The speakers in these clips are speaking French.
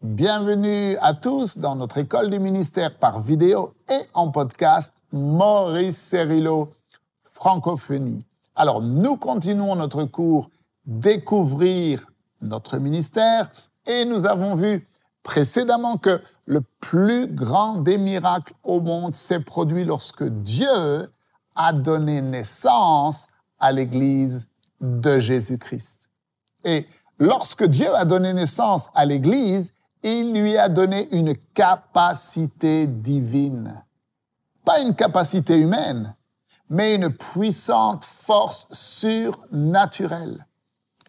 Bienvenue à tous dans notre école du ministère par vidéo et en podcast Maurice Cerrillo, francophonie. Alors, nous continuons notre cours Découvrir notre ministère et nous avons vu précédemment que le plus grand des miracles au monde s'est produit lorsque Dieu a donné naissance à l'Église de Jésus-Christ. Et lorsque Dieu a donné naissance à l'Église, il lui a donné une capacité divine. Pas une capacité humaine, mais une puissante force surnaturelle.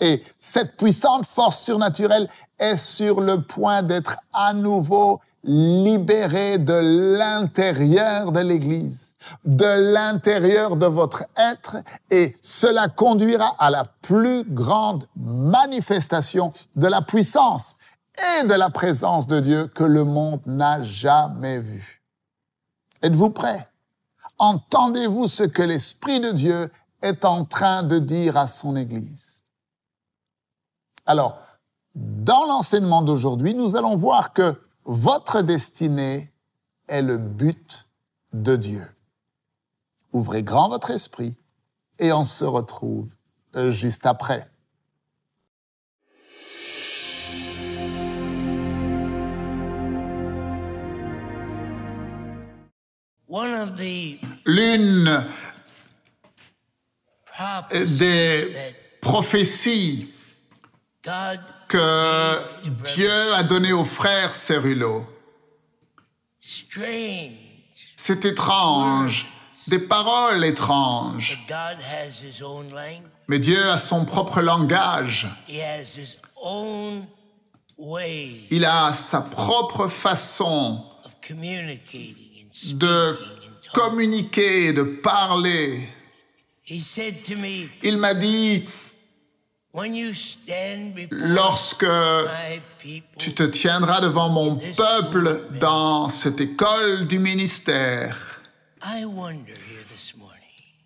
Et cette puissante force surnaturelle est sur le point d'être à nouveau libérée de l'intérieur de l'Église, de l'intérieur de votre être, et cela conduira à la plus grande manifestation de la puissance et de la présence de Dieu que le monde n'a jamais vu. Êtes-vous prêts? Entendez-vous ce que l'Esprit de Dieu est en train de dire à son Église? Alors, dans l'enseignement d'aujourd'hui, nous allons voir que votre destinée est le but de Dieu. Ouvrez grand votre esprit et on se retrouve juste après. L'une des prophéties que Dieu a données au frère Cérulo, c'est étrange, des paroles étranges. Mais Dieu a son propre langage. Il a sa propre façon de communiquer, de parler. Il m'a dit, lorsque tu te tiendras devant mon peuple dans cette école du ministère,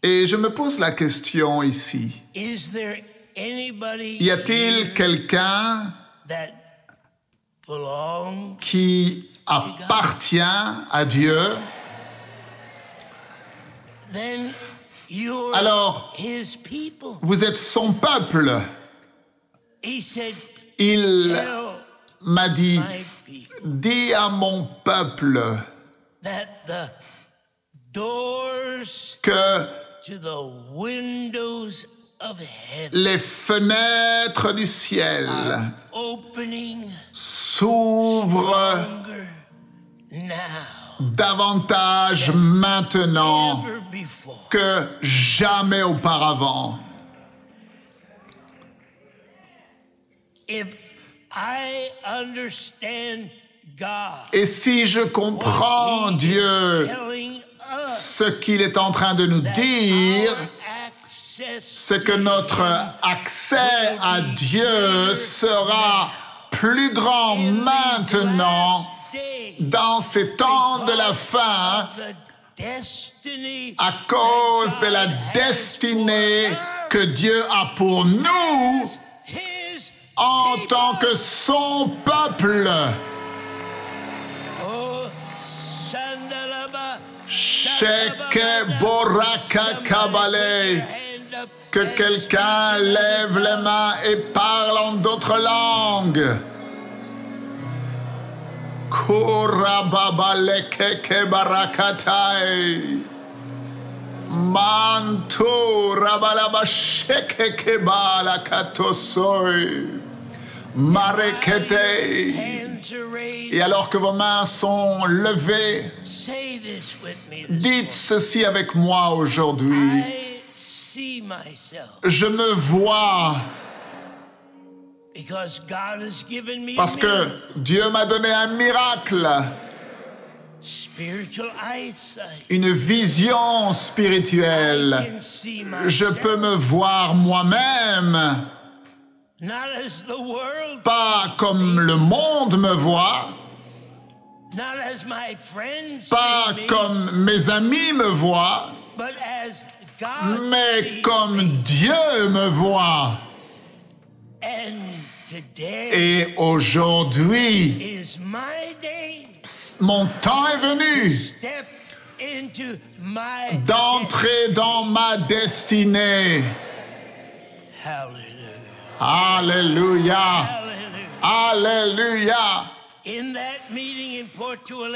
et je me pose la question ici, y a-t-il quelqu'un qui appartient à Dieu, alors vous êtes son peuple. Il m'a dit, dis à mon peuple que les fenêtres du ciel s'ouvrent davantage maintenant que jamais auparavant. Et si je comprends Dieu, ce qu'il est en train de nous dire, c'est que notre accès à Dieu sera plus grand maintenant dans ces temps de la fin à cause de la destinée que Dieu a pour nous en tant que son peuple. Que quelqu'un lève les mains et parle en d'autres langues. Manto. Et alors que vos mains sont levées, dites ceci avec moi aujourd'hui. Je me vois. Parce que Dieu m'a donné un miracle, une vision spirituelle. Je peux me voir moi-même, pas comme le monde me voit, pas comme mes amis me voient, mais comme Dieu me voit. Et aujourd'hui, mon temps est venu d'entrer dans ma destinée. Alléluia. Alléluia.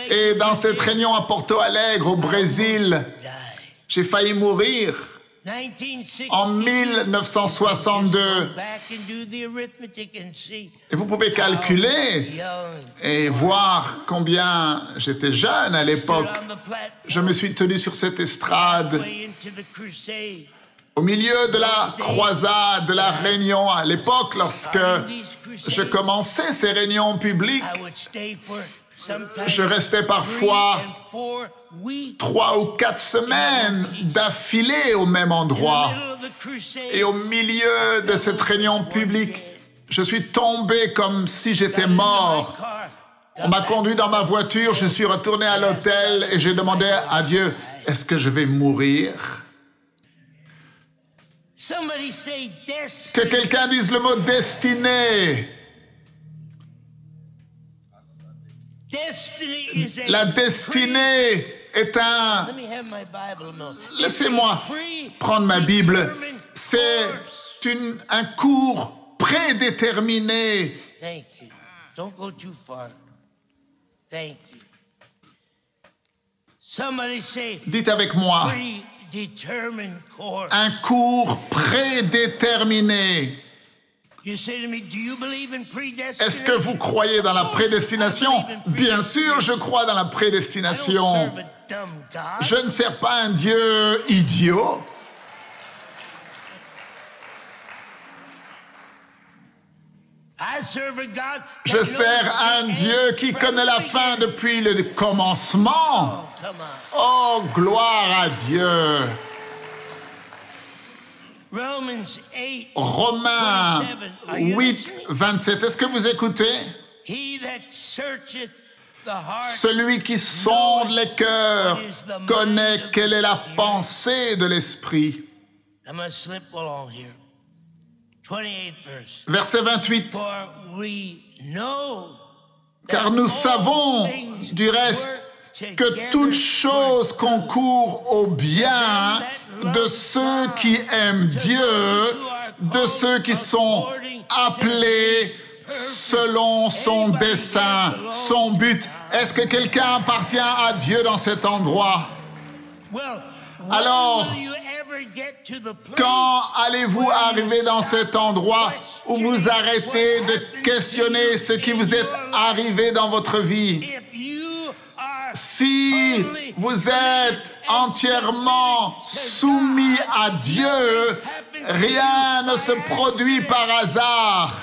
Et dans cette réunion à Porto Alegre, au Brésil. J'ai failli mourir 1960. en 1962. Back and do the arithmetic and see Et vous pouvez calculer et voir combien j'étais jeune à l'époque. Je me suis tenu sur cette estrade au milieu de la croisade, de la réunion à l'époque, lorsque je commençais ces réunions publiques. Je restais parfois trois ou quatre semaines d'affilée au même endroit. Et au milieu de cette réunion publique, je suis tombé comme si j'étais mort. On m'a conduit dans ma voiture, je suis retourné à l'hôtel et j'ai demandé à Dieu, est-ce que je vais mourir? Que quelqu'un dise le mot destiné. Destiny is a La destinée est un... Laissez-moi prendre ma Bible. C'est une- un cours prédéterminé. Thank you. Don't go too far. Thank you. Somebody say Dites avec moi, course. un cours prédéterminé. Est-ce que vous croyez dans la prédestination? Bien sûr, je crois dans la prédestination. Je ne sers pas un Dieu idiot. Je sers un Dieu qui connaît la fin depuis le commencement. Oh. Oh, gloire à Dieu. Romans 8. Romains 27. Are you 8, listening? 27. Est-ce que vous écoutez? Celui qui sonde les cœurs connaît quelle est la pensée de l'esprit. I'm going to slip along here. 28th verse. Verset 28. For we know Car nous savons du reste que toute chose concourt au bien de ceux qui aiment Dieu, de ceux qui sont appelés selon son dessein, son but. Est-ce que quelqu'un appartient à Dieu dans cet endroit? Alors, Quand allez-vous arriver dans cet endroit où vous arrêtez de questionner ce qui vous est arrivé dans votre vie? Si vous êtes entièrement soumis à Dieu, rien ne se produit par hasard.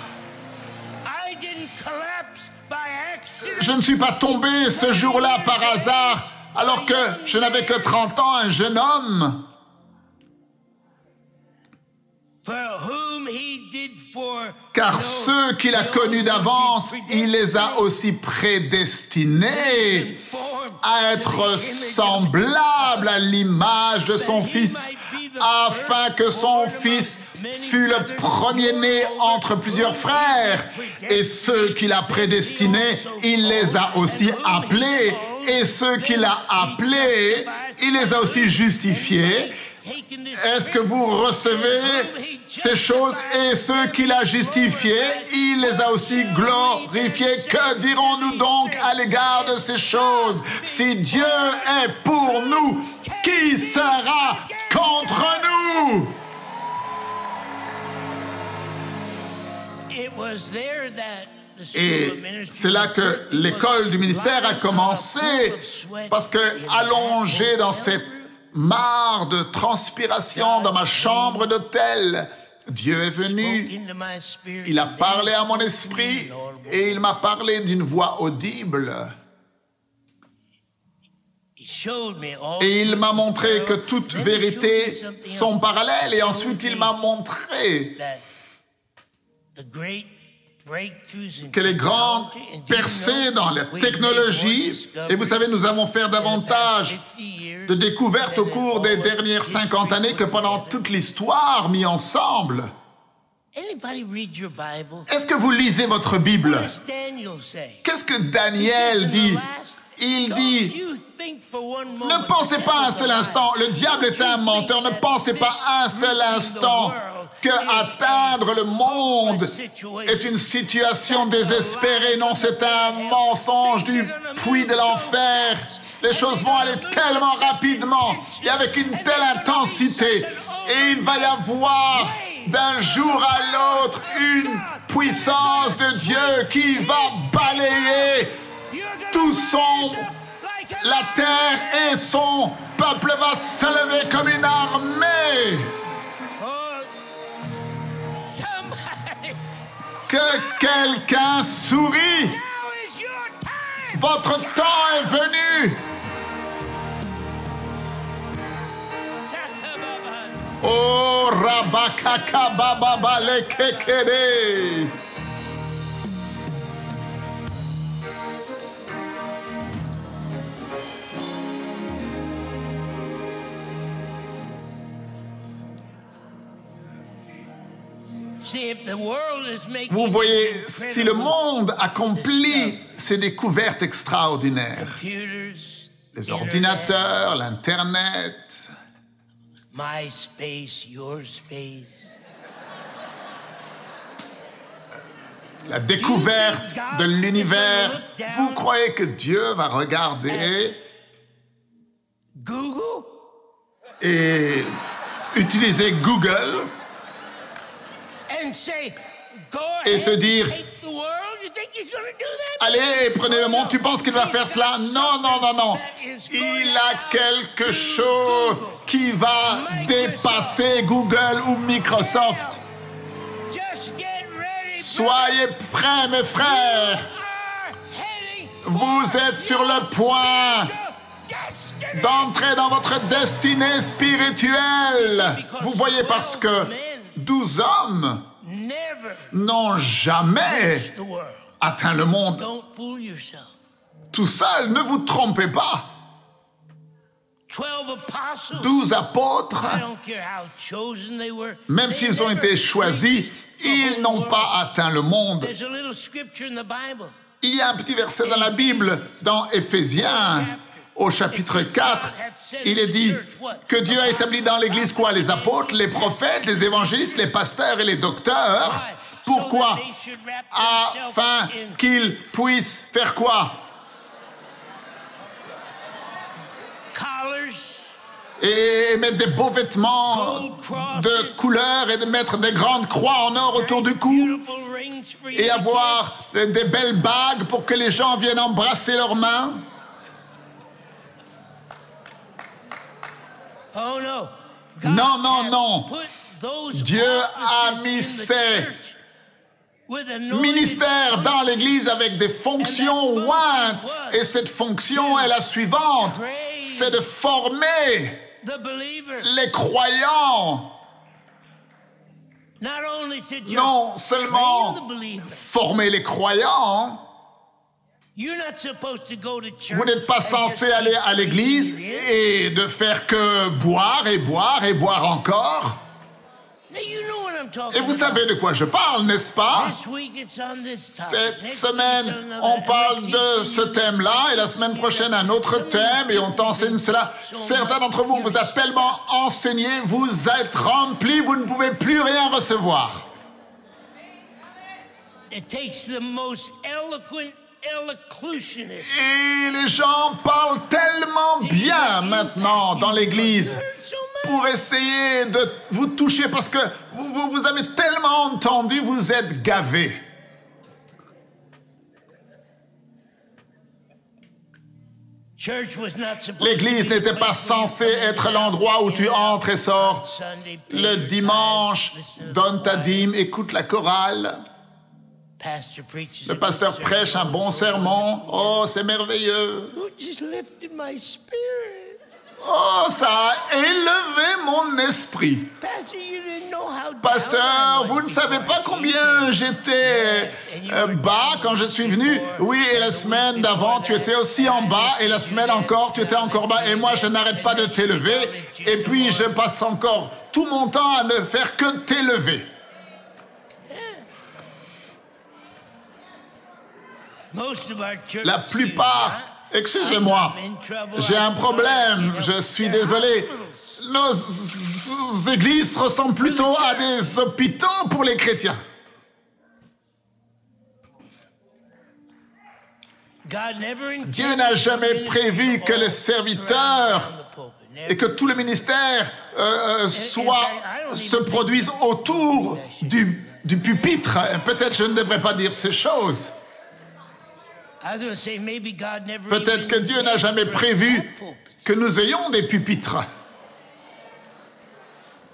Je ne suis pas tombé ce jour-là par hasard alors que je n'avais que 30 ans, un jeune homme. Car ceux qu'il a connus d'avance, il les a aussi prédestinés à être semblables à l'image de son Fils, afin que son Fils fût le premier-né entre plusieurs frères. Et ceux qu'il a prédestinés, il les a aussi appelés. Et ceux qu'il a appelés, il les a aussi justifiés. Est-ce que vous recevez ces choses et ceux qu'il a justifiés, il les a aussi glorifiés? Que dirons-nous donc à l'égard de ces choses? Si Dieu est pour nous, qui sera contre nous? Et c'est là que l'école du ministère a commencé, parce que in allongé dans cette mare de transpiration dans ma chambre d'hôtel, Dieu est venu. spoke into my spirit, Il a parlé he à mon esprit et il m'a parlé d'une voix audible. He showed me all Et il m'a montré que toutes vérités sont parallèles. Et ensuite, il m'a montré que les grandes percées dans la technologie, et vous savez, nous avons fait davantage 50 years de découvertes au cours des dernières history 50 années que pendant toute l'histoire mis ensemble. Anybody read your Bible? Est-ce que vous lisez votre Bible? Qu'est-ce que Daniel dit? Il "Don't dit, ne pensez pas un seul instant, le diable est un menteur, ne pensez pas un seul instant que atteindre le monde est une situation désespérée. Non, c'est un mensonge du puits de l'enfer. Les choses vont aller tellement rapidement et avec une telle intensité. Et il va y avoir d'un jour à l'autre une puissance de Dieu qui va balayer tout son- la terre et son peuple va se lever comme une armée. Que quelqu'un sourit. Votre temps est venu. Oh, Rabakaka Baba Kekere. Vous voyez, si le monde accomplit ces découvertes extraordinaires, les ordinateurs, l'Internet, my space, your space. la découverte de l'univers, vous croyez que Dieu va regarder Google? et utiliser Google Et se dire-? Allez, prenez le monde, tu penses qu'il va faire cela? Non, non, non, non. Il a quelque chose qui va dépasser Google ou Microsoft. Soyez prêts, mes frères. Vous êtes sur le point d'entrer dans votre destinée spirituelle. Vous voyez, parce que douze hommes Never n'ont jamais atteint le monde Don't fool yourself. tout seul. Ne vous trompez pas. Twelve apostles. Douze apôtres, I don't care how chosen they were. même s'ils ont été choisis, ils n'ont pas atteint le monde. There's a little scripture in the Bible. Il y a un petit verset dans la Bible, dans Éphésiens, au chapitre 4, il est dit que Dieu a établi dans l'Église quoi? Les apôtres, les prophètes, les évangélistes, les pasteurs et les docteurs. Pourquoi? Afin qu'ils puissent faire quoi? Et mettre des beaux vêtements de couleur et de mettre des grandes croix en or autour du cou et avoir des belles bagues pour que les gens viennent embrasser leurs mains. Non, non, non. put those Dieu a mis in the ses church with anointed ministère dans l'Église avec des fonctions ointes. Et cette fonction est la suivante. C'est de former les croyants. Non seulement former les croyants, You're not supposed to go to church vous n'êtes pas censé aller à l'église et de faire que boire et boire et boire encore. Et vous savez de quoi je parle, n'est-ce pas? Cette semaine, on parle And de ce thème-là et la semaine prochaine un autre thème et on t'enseigne cela. Certains d'entre vous, vous êtes tellement enseignés, vous êtes remplis, vous ne pouvez plus rien recevoir. It takes the most eloquent elocutionist. Et les gens parlent tellement bien maintenant dans l'Église pour essayer de vous toucher parce que vous, vous, vous avez tellement entendu, vous êtes gavés. Church was not supposed to L'Église n'était pas censée être l'endroit où tu entres et sors. Le dimanche, donne ta dîme, écoute la chorale. Le pasteur prêche un bon sermon. Oh, c'est merveilleux. Oh, ça a élevé mon esprit. Pasteur, vous ne savez pas combien j'étais euh, bas quand je suis venu. Oui, et la semaine d'avant, tu étais aussi en bas, et la semaine encore, tu étais encore bas, et moi, je n'arrête pas de t'élever, et puis je passe encore tout mon temps à ne faire que t'élever. La plupart, excusez-moi, j'ai un problème, je suis désolé. Nos églises ressemblent plutôt à des hôpitaux pour les chrétiens. Dieu n'a jamais prévu que les serviteurs et que tout le ministère euh, euh, soit, se produise autour du, du pupitre. Peut-être je ne devrais pas dire ces choses. Peut-être que Dieu n'a jamais prévu que nous ayons des pupitres.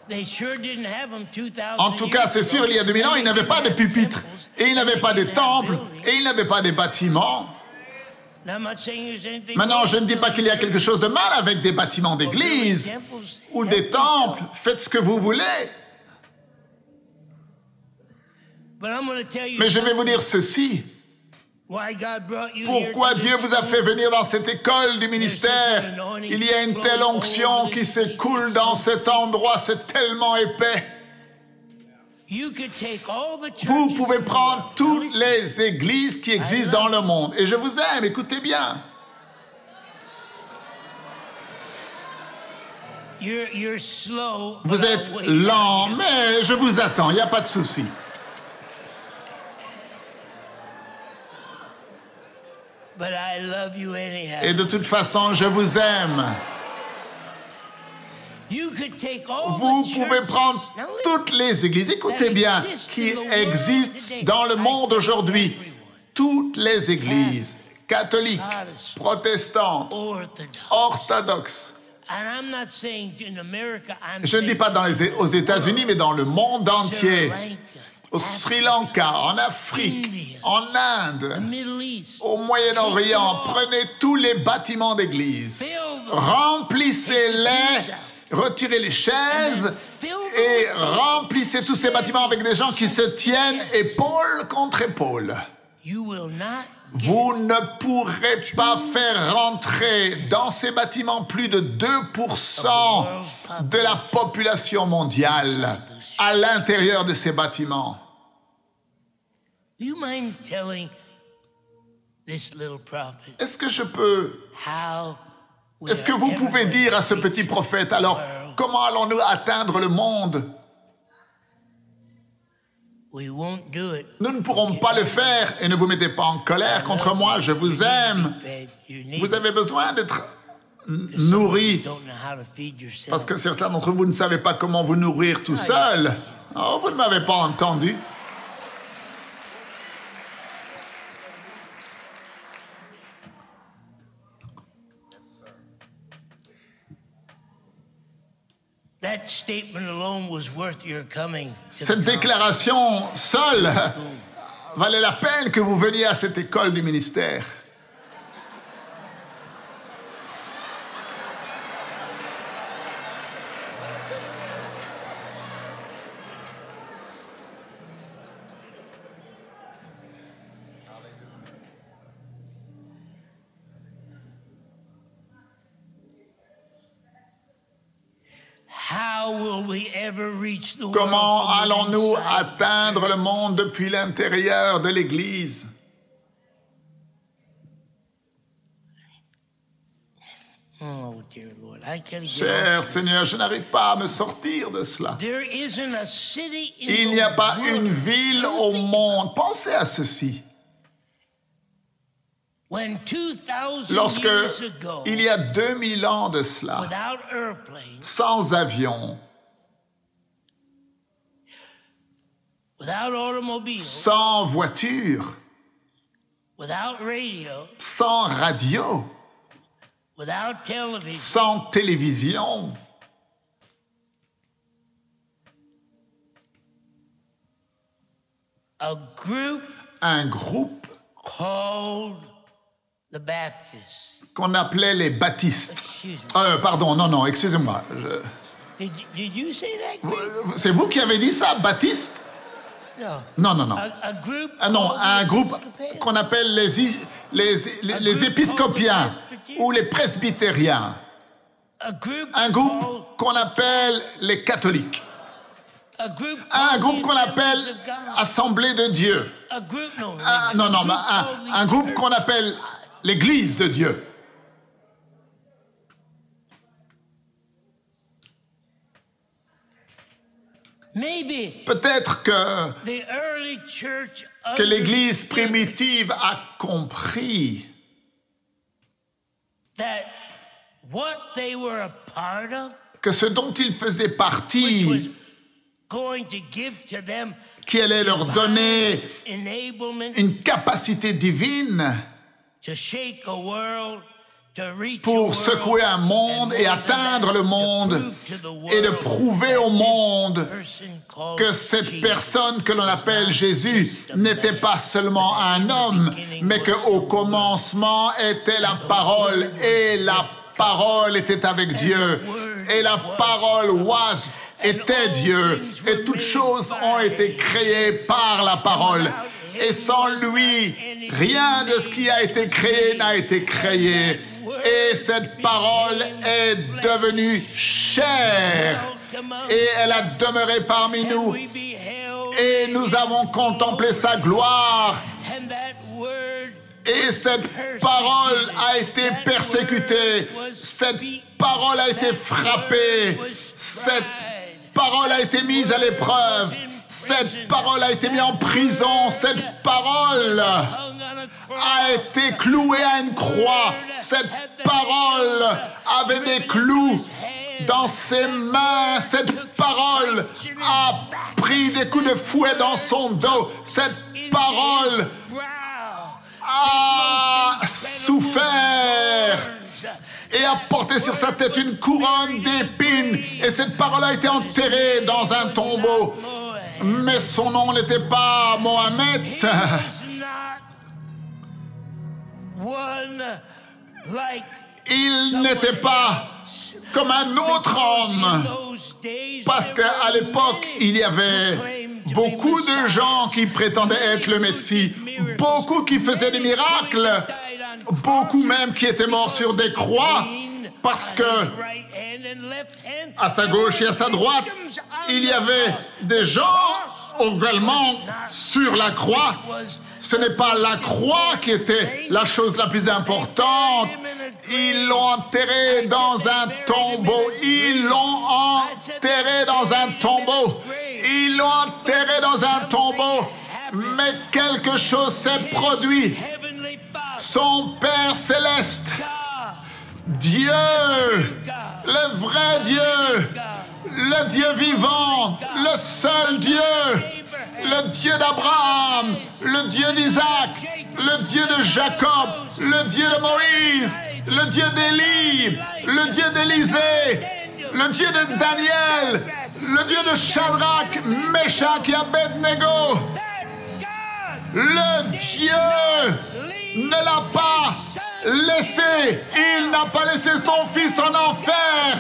They sure didn't have them 2000 En tout cas, c'est sûr, il y a 2000 ans, il n'avait pas de pupitres, et il n'avait pas de temples, et il n'avait pas de bâtiments. Maintenant, je ne dis pas qu'il y a quelque chose de mal avec des bâtiments d'église ou des temples. Faites ce que vous voulez. Mais je vais vous dire ceci. Pourquoi Dieu vous a fait venir dans cette école du ministère? Il y a une telle onction qui s'écoule dans cet endroit, c'est tellement épais. Vous pouvez prendre toutes les églises qui existent dans le monde. Et je vous aime, écoutez bien. Vous êtes lent, mais je vous attends, il n'y a pas de souci. But I love you anyhow. Et de toute façon, je vous aime. You could take all Vous the pouvez prendre Now toutes les églises, écoutez bien, qui existent dans le monde aujourd'hui. Toutes les églises, catholiques, protestantes, Orthodox. orthodoxes. And I'm not saying in America, I'm Je ne dis saying pas dans les, aux États-Unis, mais dans le monde entier. Au Sri Lanka, en Afrique, en Inde, au Moyen-Orient. Prenez tous les bâtiments d'église. Remplissez-les, retirez les chaises et remplissez tous ces bâtiments avec des gens qui se tiennent épaule contre épaule. Vous ne pourrez pas faire rentrer dans ces bâtiments plus de 2% de la population mondiale à l'intérieur de ces bâtiments. Est-ce que je peux, est-ce que vous pouvez dire à ce petit prophète, alors, comment allons-nous atteindre le monde? We won't do it. Nous ne pourrons pas le faire et ne vous mettez pas en colère contre moi, je vous aime. Vous avez besoin d'être nourri You don't know how to feed yourself. parce que certains d'entre vous ne savez pas comment vous nourrir tout seul. Oh, vous ne m'avez pas entendu. That statement alone was worth your coming. to Cette déclaration seule valait la peine que vous veniez à cette école du ministère. Comment allons-nous atteindre le monde depuis l'intérieur de l'Église? Oh, Cher. Seigneur, je n'arrive pas à me sortir de cela. There isn't a city in Il n'y a pas une ville au monde. Pensez à ceci. When 2000 Lorsque years ago, il y a 2000 ans de cela, without airplanes, sans avion, sans voiture, without radio, sans radio, without television, sans télévision, a group un groupe called the Baptists. qu'on appelait les baptistes. Excuse me. Euh, pardon, non, non, excusez-moi. Je-? C'est vous qui avez dit ça, baptiste? Non, non, non. Ah non, un groupe qu'on appelle les, les, les, les épiscopiens ou les presbytériens. Un groupe qu'on appelle les catholiques. Un groupe qu'on appelle. Assemblée de Dieu. Ah, non, non, un, un groupe qu'on appelle l'Église de Dieu. Peut-être que, l'Église primitive a compris. que ce dont ils faisaient partie, qui allait leur donner une capacité divine pour secouer un monde et atteindre le monde et de prouver au monde que cette personne que l'on appelle Jésus n'était pas seulement un homme, mais was que the au Word. commencement était la parole et la parole était avec Dieu et la parole was était Dieu et toutes choses ont été créées par la parole et sans lui rien de ce qui a été créé n'a été créé et cette parole est devenue chair et elle a demeuré parmi nous. Et nous avons contemplé sa gloire. Et cette parole a été persécutée, cette parole a été frappée, cette parole a été mise à l'épreuve, cette parole a été mise en prison, cette parole a été clouée à une croix, cette parole avait des clous dans ses mains, cette parole a pris des coups de fouet dans son dos, cette parole a souffert et a porté sur sa tête une couronne d'épines. Et cette parole a été enterrée dans un tombeau. Mais son nom n'était pas Mohamed. Il n'était pas comme un autre homme. Parce qu'à l'époque, il y avait beaucoup de gens qui prétendaient être le Messie, beaucoup qui faisaient des miracles, beaucoup même qui étaient morts sur des croix, parce que à sa gauche et à sa droite, il y avait des gens également sur la croix. Ce n'est pas la croix qui était la chose la plus importante. Ils l'ont enterré dans un tombeau. Ils l'ont enterré dans un tombeau. Ils l'ont enterré dans un tombeau. Mais quelque chose s'est produit. Son Père céleste, Dieu, le vrai Dieu, le Dieu vivant, le seul Dieu, le Dieu d'Abraham, le Dieu d'Isaac, le Dieu de Jacob, le Dieu de Moïse, le Dieu d'Élie, le Dieu d'Élisée, le Dieu de Daniel, le Dieu de Shadrach, Meshach et Abednego, le Dieu ne l'a pas laissé, il n'a pas laissé son fils en enfer,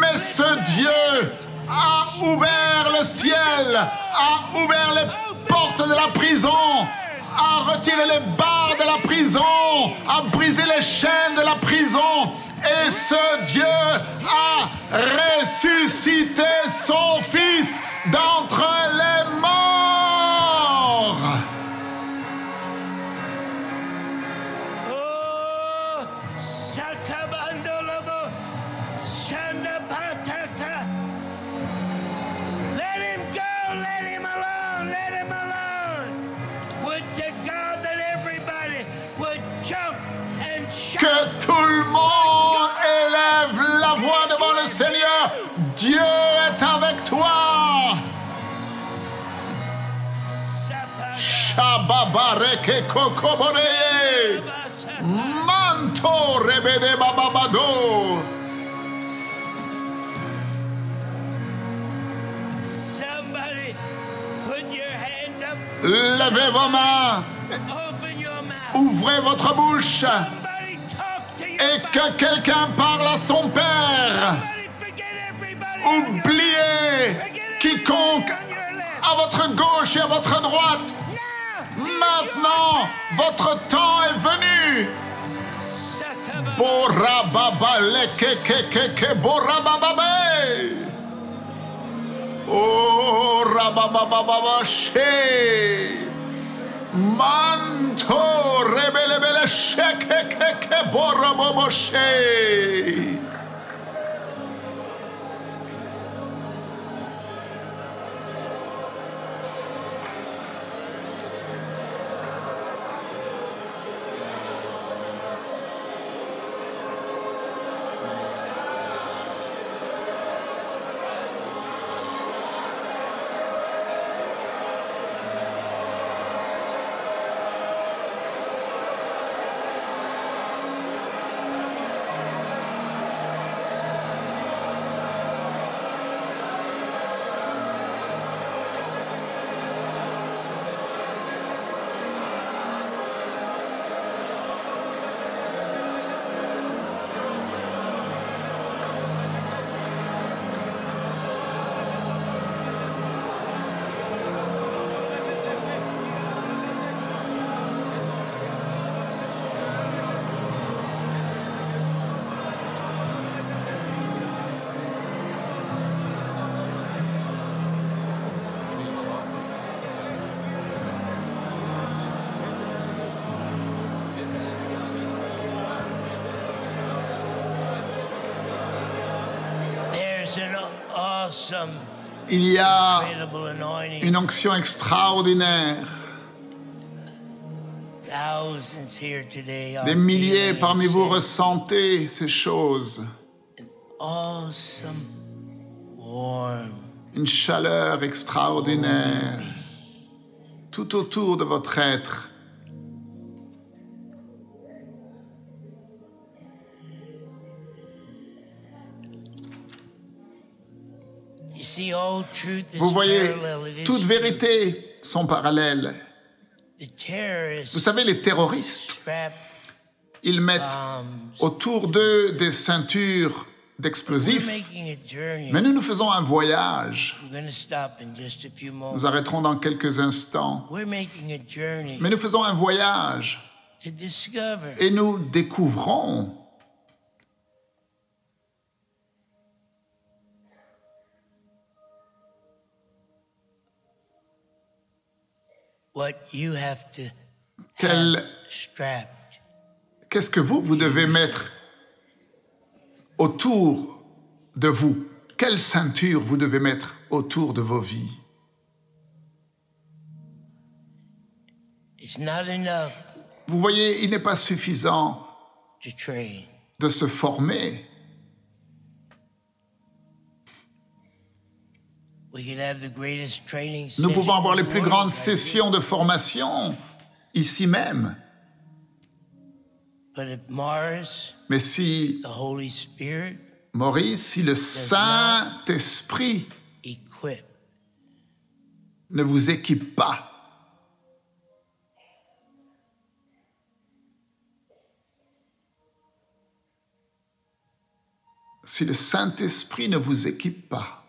mais ce Dieu a ouvert le ciel, a ouvert les portes de la prison, a retiré les barres de la prison, a brisé les chaînes de la prison. Et ce Dieu a ressuscité son fils d'entre les morts. Shababareke kokobore. Manto rebede bababado. Somebody put your hand up, Levez vos mains, open your mouth. ouvrez votre bouche et que quelqu'un parle à son Père. Oubliez quiconque à votre gauche et à votre droite. Now, Maintenant, votre temps est venu. Sakaba- Borababa leke ke ke ke borabababe. Oh, rababababashe. Manto, rebelebele, shekekeke, borababashe. There's Il y a une onction extraordinaire. Des milliers parmi vous ressentez ces choses. Une chaleur extraordinaire tout autour de votre être. Vous voyez, true. vérités sont parallèles. Vous savez, les terroristes, ils mettent bombs. autour d'eux des ceintures d'explosifs. Mais nous, nous faisons un voyage. Nous arrêterons dans quelques instants. Mais nous faisons un voyage et nous découvrons what you have to quel- have strapped. qu'est-ce que vous, vous devez mettre autour de vous? Quelle ceinture vous devez mettre autour de vos vies? Vous voyez, il n'est pas suffisant de se former. Nous pouvons avoir les plus grandes sessions de formation ici même. But if Mars, Mais si, the Holy Spirit, Maurice, si le Saint-Esprit equip, ne vous équipe pas, si le Saint-Esprit ne vous équipe pas,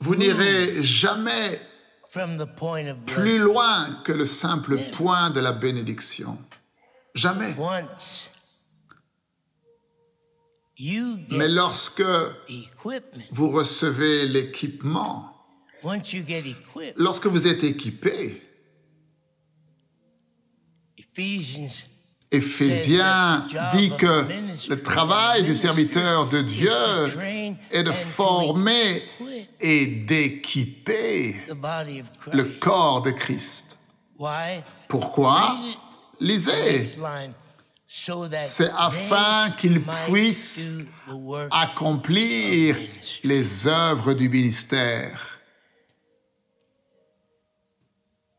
vous n'irez jamais plus loin que le simple point de la bénédiction. Jamais. Mais lorsque vous recevez l'équipement, lorsque vous êtes équipé, Éphésiens dit que le travail du serviteur de Dieu est de former et d'équiper le corps de Christ. Pourquoi? Lisez, C'est afin qu'ils puissent accomplir les œuvres du ministère.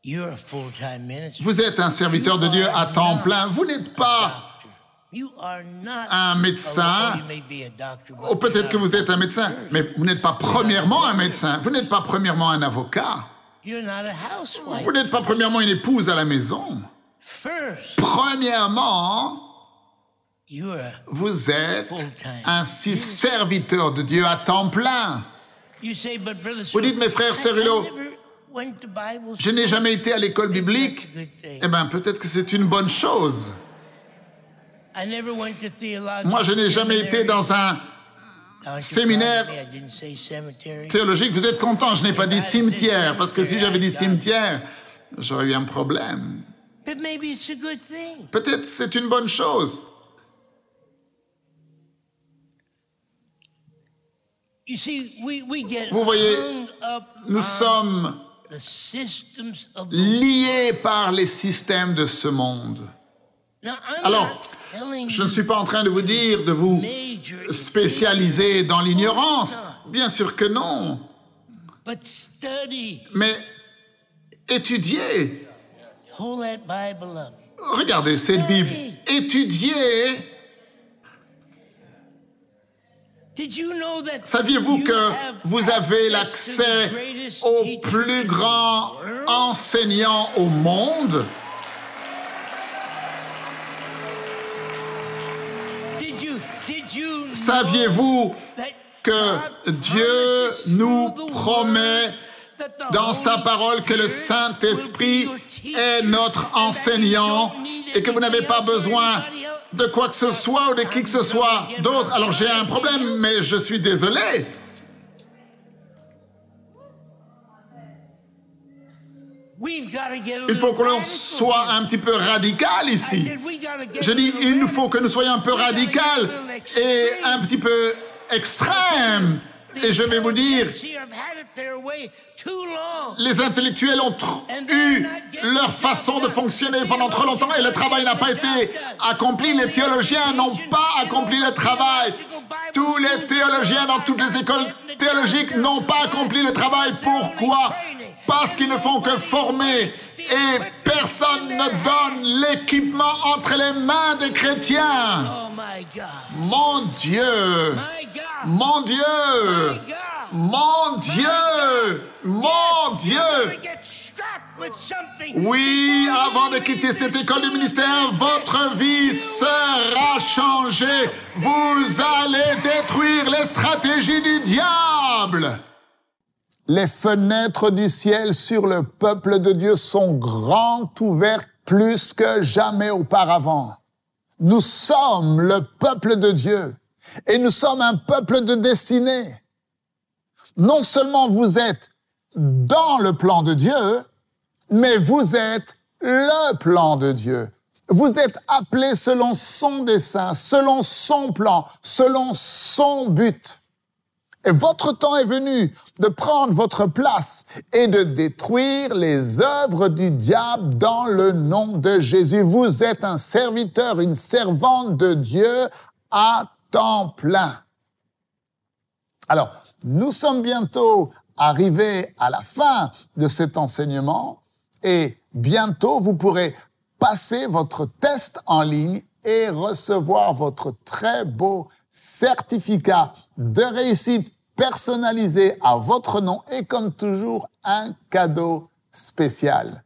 Vous êtes un serviteur de Dieu à temps plein. Vous n'êtes pas doctor. You are not un Oh, médecin. you may be a doctor, but Ou peut-être you're que vous êtes un médecin, mais vous n'êtes pas premièrement un médecin. Vous n'êtes pas premièrement un avocat. You're not a housewife. Vous n'êtes pas premièrement une épouse à la maison. First, Premièrement, vous êtes un serviteur de Dieu à temps plein. you say, but brother, Vous dites, mes frères I- Je n'ai jamais été à l'école biblique. Eh bien, peut-être que c'est une bonne chose. I never went to theological Moi, je n'ai jamais été dans un séminaire proud of me? I didn't say cemetery. théologique. Vous êtes content, je n'ai pas dit cimetière, parce que si j'avais dit cimetière, j'aurais eu un problème. But maybe it's a good thing. Peut-être c'est une bonne chose. You see, we, we get Vous voyez, Nous sommes the systems of the liés par les systèmes de ce monde. Alors, Je ne suis pas en train de vous dire de vous spécialiser dans l'ignorance. Bien sûr que non. but study. Mais étudiez. Regardez cette Bible. Étudiez. Saviez-vous que vous avez l'accès au plus grand enseignant au monde? Saviez-vous que Dieu nous promet dans sa parole que le Saint-Esprit est notre enseignant et que vous n'avez pas besoin? De quoi que ce soit ou de qui que ce soit d'autre. Alors j'ai un problème, mais je suis désolé. Il faut que l'on soit un petit peu radical ici. Je dis, il faut que nous soyons un peu radical et un petit peu extrême. Et je vais vous dire, les intellectuels ont eu leur façon de fonctionner pendant trop longtemps et le travail n'a pas été accompli. Les théologiens n'ont pas accompli le travail. Tous les théologiens dans toutes les écoles théologiques n'ont pas accompli le travail. Pourquoi Parce qu'ils ne font que former et personne ne donne l'équipement entre les mains des chrétiens. Mon Dieu. Mon Dieu. Mon Dieu Mon Dieu. Oui, avant de quitter cette école du ministère, votre vie sera changée. Vous allez détruire les stratégies du diable. Les fenêtres du ciel sur le peuple de Dieu sont grandes ouvertes plus que jamais auparavant. Nous sommes le peuple de Dieu et nous sommes un peuple de destinée. Non seulement vous êtes dans le plan de Dieu, mais vous êtes le plan de Dieu. Vous êtes appelés selon son dessein, selon son plan, selon son but. Et votre temps est venu de prendre votre place et de détruire les œuvres du diable dans le nom de Jésus. Vous êtes un serviteur, une servante de Dieu à temps plein. Alors, nous sommes bientôt arrivés à la fin de cet enseignement et bientôt vous pourrez passer votre test en ligne et recevoir votre très beau certificat de réussite personnalisé à votre nom et comme toujours un cadeau spécial.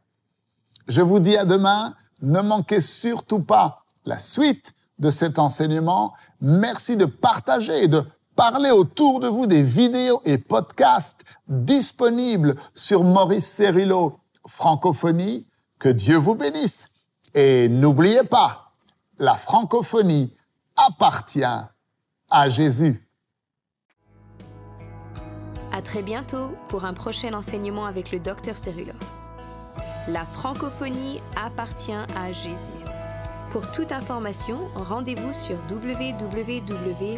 Je vous dis à demain, ne manquez surtout pas la suite de cet enseignement. Merci de partager et de parler autour de vous des vidéos et podcasts disponibles sur Maurice Cerullo Francophonie. Que Dieu vous bénisse. Et n'oubliez pas, la francophonie appartient à Jésus. À très bientôt pour un prochain enseignement avec le docteur Cerullo. La francophonie appartient à Jésus. Pour toute information, rendez-vous sur www.mcwe.fr.